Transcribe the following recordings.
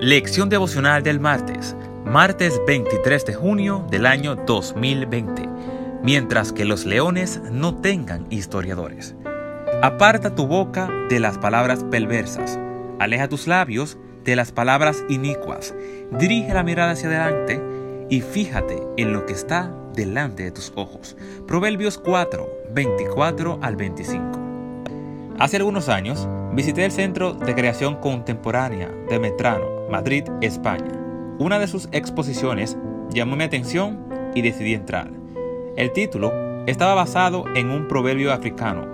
Lección devocional del martes, martes 23 de junio del año 2020. Mientras que los leones no tengan historiadores. Aparta tu boca de las palabras perversas. Aleja tus labios de las palabras inicuas. Dirige la mirada hacia adelante y fíjate en lo que está delante de tus ojos. Proverbios 4, 24 al 25. Hace algunos años visité el Centro de Creación Contemporánea de Metrano Madrid, España. Una de sus exposiciones llamó mi atención y decidí entrar. El título estaba basado en un proverbio africano.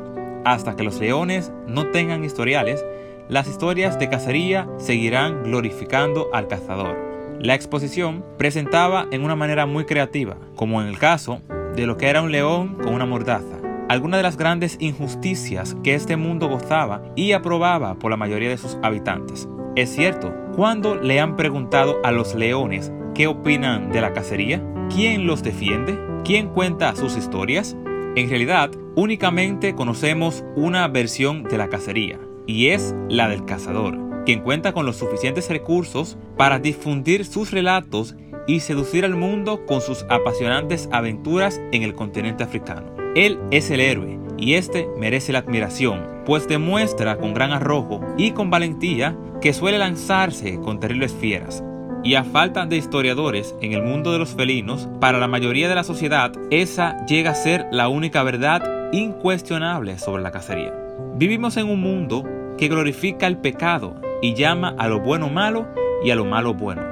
Hasta que los leones no tengan historiales, las historias de cacería seguirán glorificando al cazador. La exposición presentaba en una manera muy creativa, como en el caso de lo que era un león con una mordaza, algunas de las grandes injusticias que este mundo gozaba y aprobaba por la mayoría de sus habitantes. Es cierto, cuando le han preguntado a los leones qué opinan de la cacería, quién los defiende, quién cuenta sus historias, en realidad únicamente conocemos una versión de la cacería, y es la del cazador, quien cuenta con los suficientes recursos para difundir sus relatos y seducir al mundo con sus apasionantes aventuras en el continente africano. Él es el héroe, y este merece la admiración, pues demuestra con gran arrojo y con valentía que suele lanzarse con terribles fieras. Y a falta de historiadores en el mundo de los felinos, para la mayoría de la sociedad, esa llega a ser la única verdad incuestionable sobre la cacería. Vivimos en un mundo que glorifica el pecado y llama a lo bueno malo y a lo malo bueno.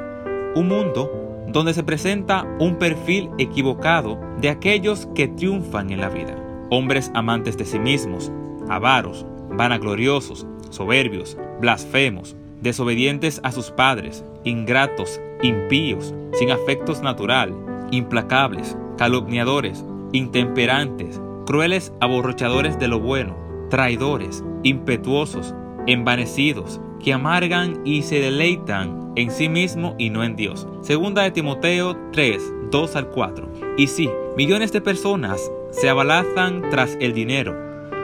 Un mundo donde se presenta un perfil equivocado de aquellos que triunfan en la vida. Hombres amantes de sí mismos, avaros, vanagloriosos, soberbios, blasfemos, desobedientes a sus padres, ingratos, impíos, sin afectos natural, implacables, calumniadores, intemperantes, crueles aborrochadores de lo bueno, traidores, impetuosos, envanecidos, que amargan y se deleitan en sí mismo y no en Dios. Segunda de Timoteo 3, 2 al 4. Y sí, millones de personas se abalazan tras el dinero,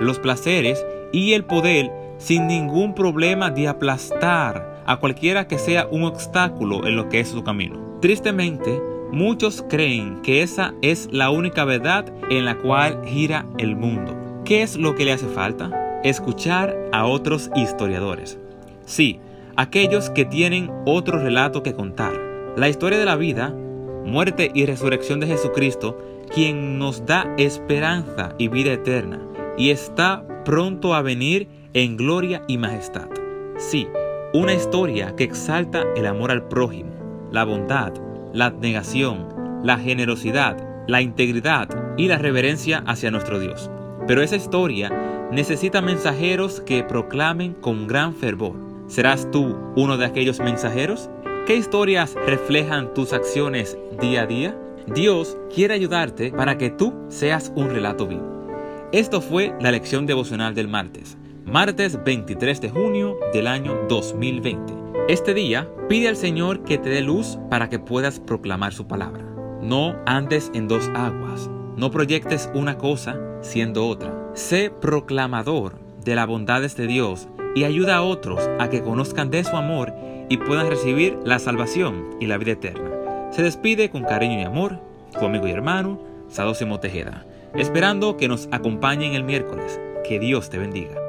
los placeres y el poder sin ningún problema de aplastar a cualquiera que sea un obstáculo en lo que es su camino. Tristemente, muchos creen que esa es la única verdad en la cual gira el mundo. ¿Qué es lo que le hace falta? Escuchar a otros historiadores. Sí, aquellos que tienen otro relato que contar. La historia de la vida, muerte y resurrección de Jesucristo quien nos da esperanza y vida eterna, y está pronto a venir en gloria y majestad. Sí, una historia que exalta el amor al prójimo, la bondad, la abnegación, la generosidad, la integridad y la reverencia hacia nuestro Dios. Pero esa historia necesita mensajeros que proclamen con gran fervor. ¿Serás tú uno de aquellos mensajeros? ¿Qué historias reflejan tus acciones día a día? Dios quiere ayudarte para que tú seas un relato vivo. Esto fue la lección devocional del martes, martes 23 de junio del año 2020. Este día pide al Señor que te dé luz para que puedas proclamar su palabra. No andes en dos aguas, no proyectes una cosa siendo otra. Sé proclamador de las bondades de Dios y ayuda a otros a que conozcan de su amor y puedan recibir la salvación y la vida eterna. Se despide con cariño y amor tu amigo y hermano Sadosimo Tejeda, esperando que nos acompañen el miércoles. Que Dios te bendiga.